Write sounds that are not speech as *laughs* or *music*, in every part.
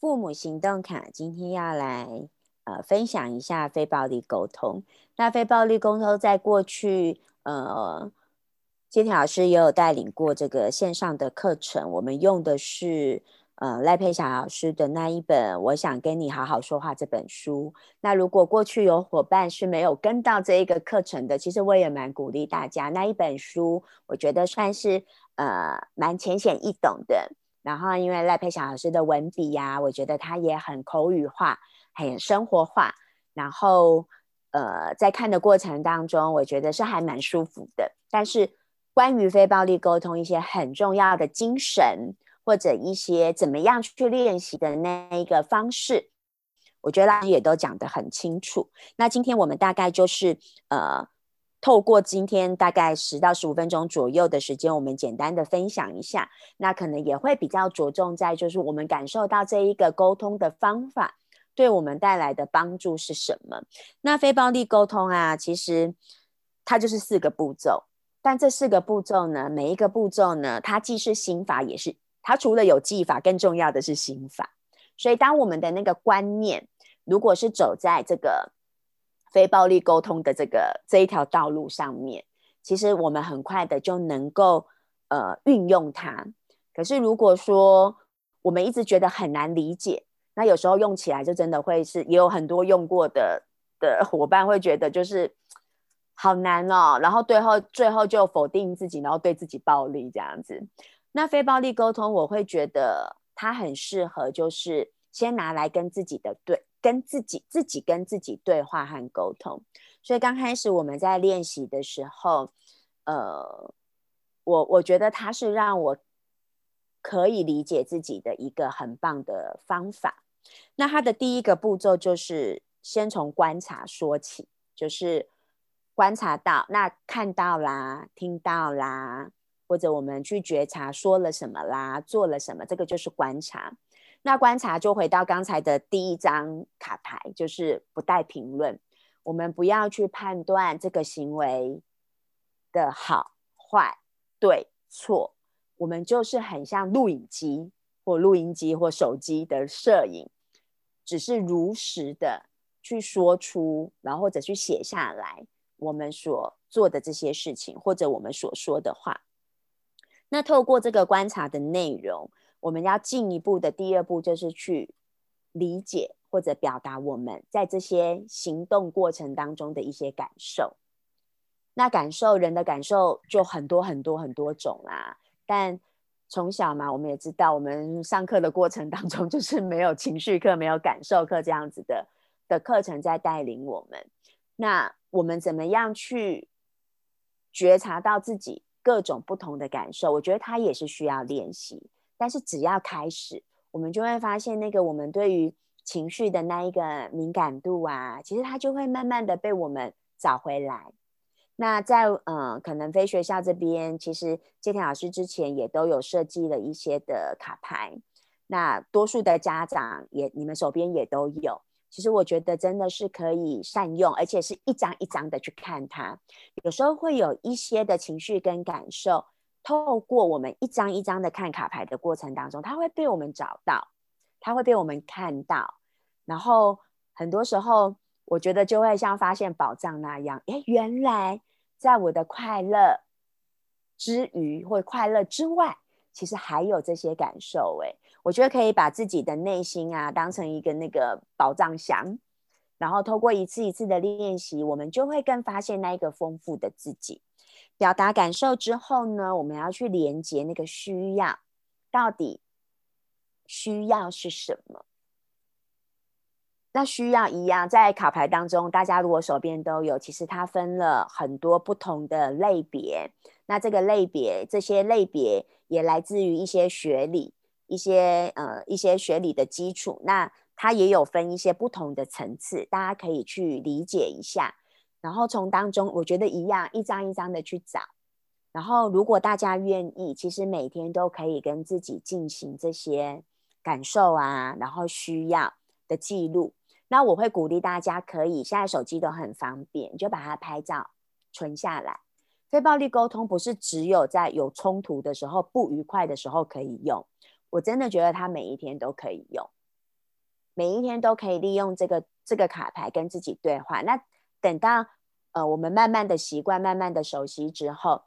父母行动卡今天要来呃分享一下非暴力沟通。那非暴力沟通在过去呃，金田老师也有带领过这个线上的课程，我们用的是。呃，赖佩霞老师的那一本《我想跟你好好说话》这本书。那如果过去有伙伴是没有跟到这一个课程的，其实我也蛮鼓励大家。那一本书，我觉得算是呃蛮浅显易懂的。然后，因为赖佩霞老师的文笔呀，我觉得他也很口语化，很生活化。然后，呃，在看的过程当中，我觉得是还蛮舒服的。但是，关于非暴力沟通一些很重要的精神。或者一些怎么样去练习的那一个方式，我觉得老师也都讲得很清楚。那今天我们大概就是呃，透过今天大概十到十五分钟左右的时间，我们简单的分享一下。那可能也会比较着重在就是我们感受到这一个沟通的方法对我们带来的帮助是什么。那非暴力沟通啊，其实它就是四个步骤，但这四个步骤呢，每一个步骤呢，它既是心法也是。它除了有技法，更重要的是心法。所以，当我们的那个观念如果是走在这个非暴力沟通的这个这一条道路上面，其实我们很快的就能够呃运用它。可是，如果说我们一直觉得很难理解，那有时候用起来就真的会是也有很多用过的的伙伴会觉得就是好难哦，然后最后最后就否定自己，然后对自己暴力这样子。那非暴力沟通，我会觉得它很适合，就是先拿来跟自己的对，跟自己自己跟自己对话和沟通。所以刚开始我们在练习的时候，呃，我我觉得它是让我可以理解自己的一个很棒的方法。那它的第一个步骤就是先从观察说起，就是观察到那看到啦，听到啦。或者我们去觉察说了什么啦，做了什么，这个就是观察。那观察就回到刚才的第一张卡牌，就是不带评论。我们不要去判断这个行为的好坏、对错，我们就是很像录影机或录音机或手机的摄影，只是如实的去说出，然后或者去写下来我们所做的这些事情，或者我们所说的话。那透过这个观察的内容，我们要进一步的第二步就是去理解或者表达我们在这些行动过程当中的一些感受。那感受人的感受就很多很多很多种啦。但从小嘛，我们也知道，我们上课的过程当中 *laughs* 就是没有情绪课、没有感受课这样子的的课程在带领我们。那我们怎么样去觉察到自己？各种不同的感受，我觉得它也是需要练习。但是只要开始，我们就会发现那个我们对于情绪的那一个敏感度啊，其实它就会慢慢的被我们找回来。那在嗯，可能非学校这边，其实谢天老师之前也都有设计了一些的卡牌，那多数的家长也你们手边也都有。其实我觉得真的是可以善用，而且是一张一张的去看它。有时候会有一些的情绪跟感受，透过我们一张一张的看卡牌的过程当中，它会被我们找到，它会被我们看到。然后很多时候，我觉得就会像发现宝藏那样，哎，原来在我的快乐之余或快乐之外，其实还有这些感受，哎。我觉得可以把自己的内心啊当成一个那个宝藏箱，然后透过一次一次的练习，我们就会更发现那一个丰富的自己。表达感受之后呢，我们要去连接那个需要，到底需要是什么？那需要一样，在卡牌当中，大家如果手边都有，其实它分了很多不同的类别。那这个类别，这些类别也来自于一些学理。一些呃一些学理的基础，那它也有分一些不同的层次，大家可以去理解一下。然后从当中，我觉得一样一张一张的去找。然后如果大家愿意，其实每天都可以跟自己进行这些感受啊，然后需要的记录。那我会鼓励大家可以，现在手机都很方便，你就把它拍照存下来。非暴力沟通不是只有在有冲突的时候、不愉快的时候可以用。我真的觉得它每一天都可以用，每一天都可以利用这个这个卡牌跟自己对话。那等到呃我们慢慢的习惯、慢慢的熟悉之后，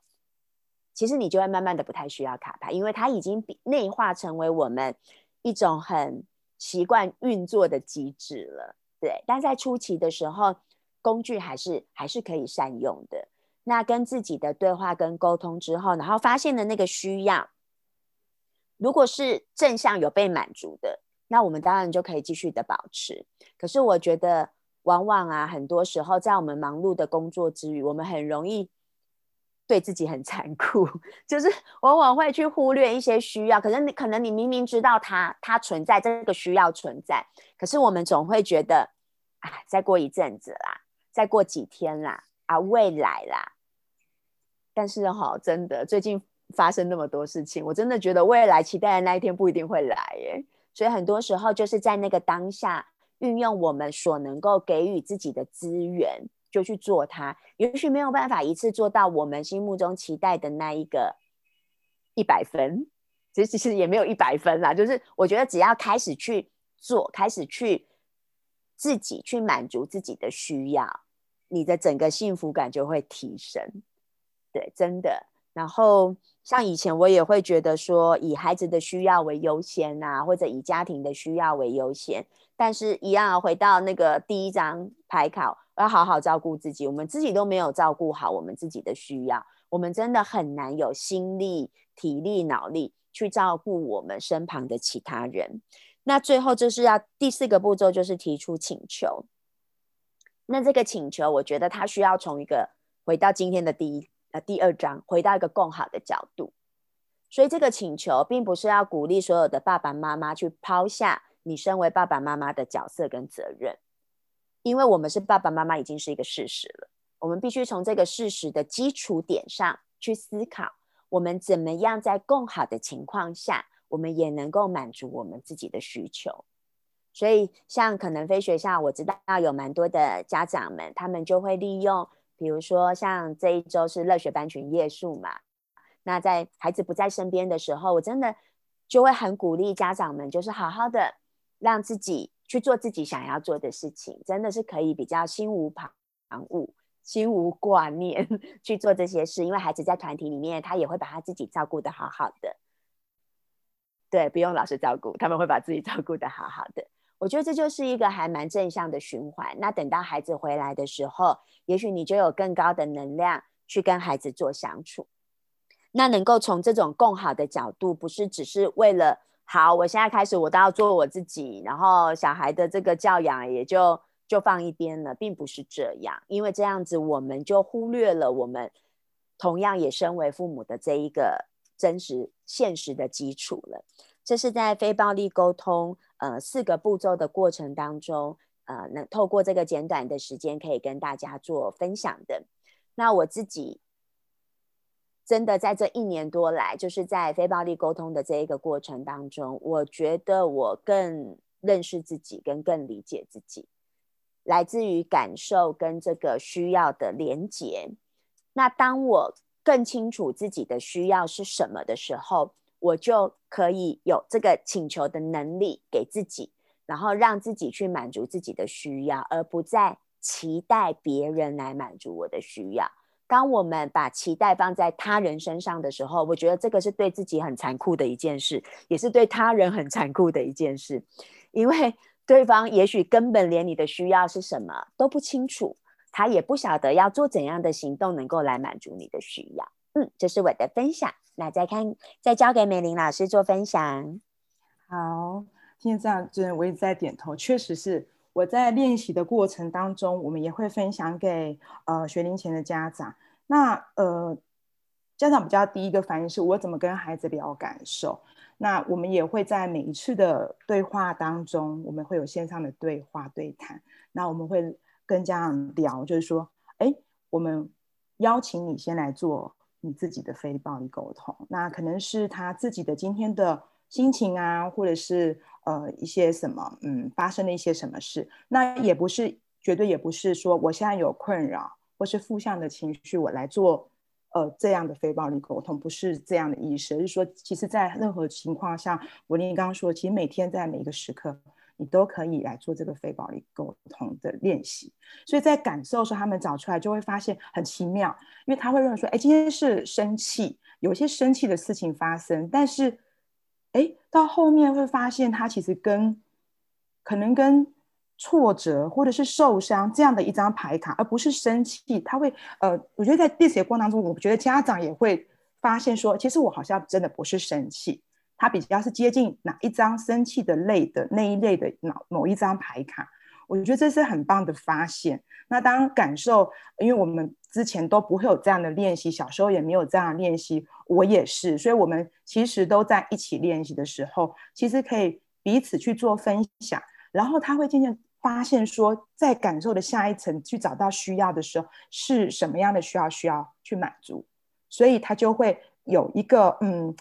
其实你就会慢慢的不太需要卡牌，因为它已经内化成为我们一种很习惯运作的机制了。对，但在初期的时候，工具还是还是可以善用的。那跟自己的对话跟沟通之后，然后发现的那个需要，如果是正向有被满足的，那我们当然就可以继续的保持。可是我觉得，往往啊，很多时候在我们忙碌的工作之余，我们很容易对自己很残酷，*laughs* 就是往往会去忽略一些需要。可是你可能你明明知道它它存在这个需要存在，可是我们总会觉得，哎，再过一阵子啦，再过几天啦。啊，未来啦，但是哈，真的最近发生那么多事情，我真的觉得未来期待的那一天不一定会来耶。所以很多时候就是在那个当下，运用我们所能够给予自己的资源，就去做它。也许没有办法一次做到我们心目中期待的那一个一百分，其实其实也没有一百分啦。就是我觉得只要开始去做，开始去自己去满足自己的需要。你的整个幸福感就会提升，对，真的。然后像以前我也会觉得说，以孩子的需要为优先呐，或者以家庭的需要为优先。但是，一样回到那个第一张牌考，要好好照顾自己。我们自己都没有照顾好我们自己的需要，我们真的很难有心力、体力、脑力去照顾我们身旁的其他人。那最后就是要第四个步骤，就是提出请求。那这个请求，我觉得他需要从一个回到今天的第一呃第二章，回到一个更好的角度。所以这个请求并不是要鼓励所有的爸爸妈妈去抛下你身为爸爸妈妈的角色跟责任，因为我们是爸爸妈妈已经是一个事实了。我们必须从这个事实的基础点上去思考，我们怎么样在更好的情况下，我们也能够满足我们自己的需求。所以，像可能非学校，我知道有蛮多的家长们，他们就会利用，比如说像这一周是乐学班群夜宿嘛，那在孩子不在身边的时候，我真的就会很鼓励家长们，就是好好的让自己去做自己想要做的事情，真的是可以比较心无旁骛、心无挂念 *laughs* 去做这些事，因为孩子在团体里面，他也会把他自己照顾的好好的，对，不用老师照顾，他们会把自己照顾的好好的。我觉得这就是一个还蛮正向的循环。那等到孩子回来的时候，也许你就有更高的能量去跟孩子做相处。那能够从这种更好的角度，不是只是为了好，我现在开始我都要做我自己，然后小孩的这个教养也就就放一边了，并不是这样。因为这样子，我们就忽略了我们同样也身为父母的这一个真实现实的基础了。这是在非暴力沟通。呃，四个步骤的过程当中，呃，能透过这个简短的时间，可以跟大家做分享的。那我自己真的在这一年多来，就是在非暴力沟通的这一个过程当中，我觉得我更认识自己，跟更理解自己，来自于感受跟这个需要的连结。那当我更清楚自己的需要是什么的时候，我就可以有这个请求的能力给自己，然后让自己去满足自己的需要，而不再期待别人来满足我的需要。当我们把期待放在他人身上的时候，我觉得这个是对自己很残酷的一件事，也是对他人很残酷的一件事，因为对方也许根本连你的需要是什么都不清楚，他也不晓得要做怎样的行动能够来满足你的需要。嗯，这是我的分享。那再看，再交给美玲老师做分享。好，听这样，真的我一直在点头。确实是我在练习的过程当中，我们也会分享给呃学龄前的家长。那呃，家长比较第一个反应是我怎么跟孩子聊感受。那我们也会在每一次的对话当中，我们会有线上的对话对谈。那我们会跟家长聊，就是说，哎，我们邀请你先来做。你自己的非暴力沟通，那可能是他自己的今天的心情啊，或者是呃一些什么，嗯，发生了一些什么事。那也不是绝对也不是说我现在有困扰或是负向的情绪，我来做呃这样的非暴力沟通，不是这样的意思。就是说，其实，在任何情况下，我跟你刚刚说，其实每天在每一个时刻，你都可以来做这个非暴力沟通的练习。所以在感受的时候，他们找出来就会发现很奇妙，因为他会认为说，哎，今天是生气，有些生气的事情发生，但是，哎，到后面会发现他其实跟可能跟挫折或者是受伤这样的一张牌卡，而不是生气。他会，呃，我觉得在练习的过程当中，我觉得家长也会发现说，其实我好像真的不是生气。它比较是接近哪一张生气的类的那一类的某某一张牌卡，我觉得这是很棒的发现。那当感受，因为我们之前都不会有这样的练习，小时候也没有这样练习，我也是，所以我们其实都在一起练习的时候，其实可以彼此去做分享，然后他会渐渐发现说，在感受的下一层去找到需要的时候，是什么样的需要需要去满足，所以他就会有一个嗯。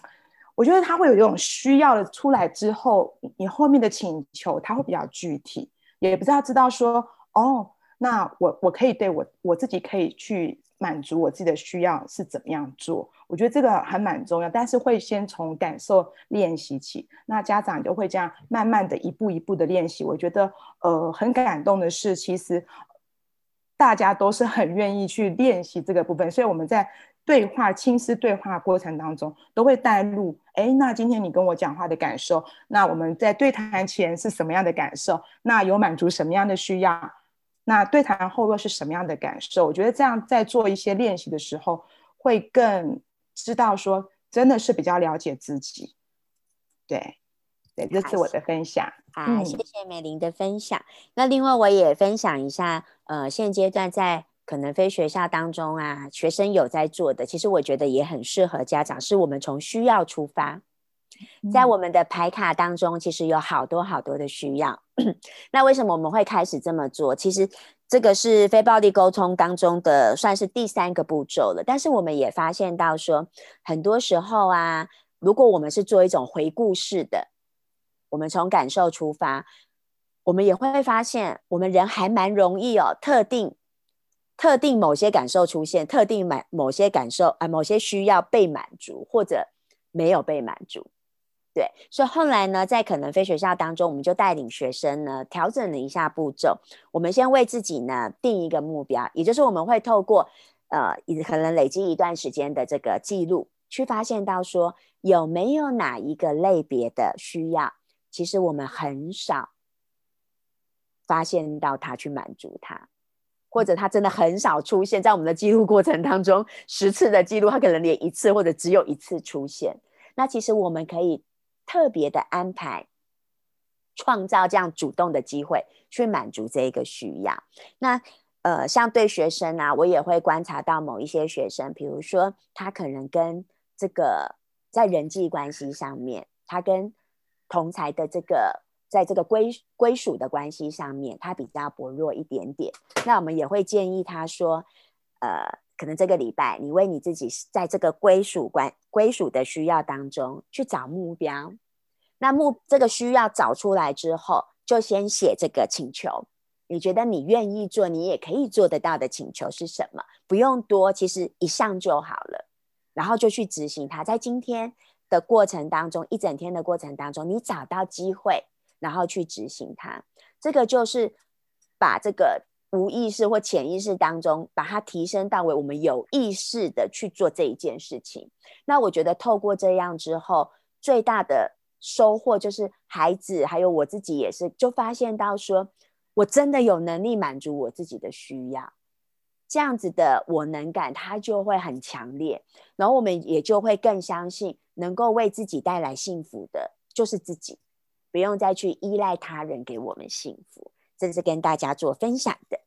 我觉得他会有一种需要的出来之后，你后面的请求他会比较具体，也不知道知道说哦，那我我可以对我我自己可以去满足我自己的需要是怎么样做？我觉得这个还蛮重要，但是会先从感受练习起，那家长就会这样慢慢的一步一步的练习。我觉得呃很感动的是，其实大家都是很愿意去练习这个部分，所以我们在。对话、亲师对话过程当中，都会带入。哎，那今天你跟我讲话的感受，那我们在对谈前是什么样的感受？那有满足什么样的需要？那对谈后又是什么样的感受？我觉得这样在做一些练习的时候，会更知道说，真的是比较了解自己。对，对，这是我的分享。好，谢谢美玲的分享。那另外我也分享一下，呃，现阶段在。可能非学校当中啊，学生有在做的，其实我觉得也很适合家长。是我们从需要出发，在我们的牌卡当中，其实有好多好多的需要。*clears throat* 那为什么我们会开始这么做？其实这个是非暴力沟通当中的算是第三个步骤了。但是我们也发现到说，很多时候啊，如果我们是做一种回顾式的，我们从感受出发，我们也会发现，我们人还蛮容易哦，特定。特定某些感受出现，特定满某些感受啊，某些需要被满足或者没有被满足，对，所以后来呢，在可能非学校当中，我们就带领学生呢调整了一下步骤。我们先为自己呢定一个目标，也就是我们会透过呃，可能累积一段时间的这个记录，去发现到说有没有哪一个类别的需要，其实我们很少发现到他去满足他。或者他真的很少出现在我们的记录过程当中，十次的记录，他可能连一次或者只有一次出现。那其实我们可以特别的安排，创造这样主动的机会去满足这一个需要。那呃，像对学生啊，我也会观察到某一些学生，比如说他可能跟这个在人际关系上面，他跟同才的这个。在这个归归属的关系上面，他比较薄弱一点点。那我们也会建议他说，呃，可能这个礼拜你为你自己在这个归属关归属的需要当中去找目标。那目这个需要找出来之后，就先写这个请求。你觉得你愿意做，你也可以做得到的请求是什么？不用多，其实一项就好了。然后就去执行它。在今天的过程当中，一整天的过程当中，你找到机会。然后去执行它，这个就是把这个无意识或潜意识当中，把它提升到为我们有意识的去做这一件事情。那我觉得透过这样之后，最大的收获就是孩子还有我自己也是，就发现到说我真的有能力满足我自己的需要，这样子的我能感，它就会很强烈。然后我们也就会更相信，能够为自己带来幸福的，就是自己。不用再去依赖他人给我们幸福，这是跟大家做分享的。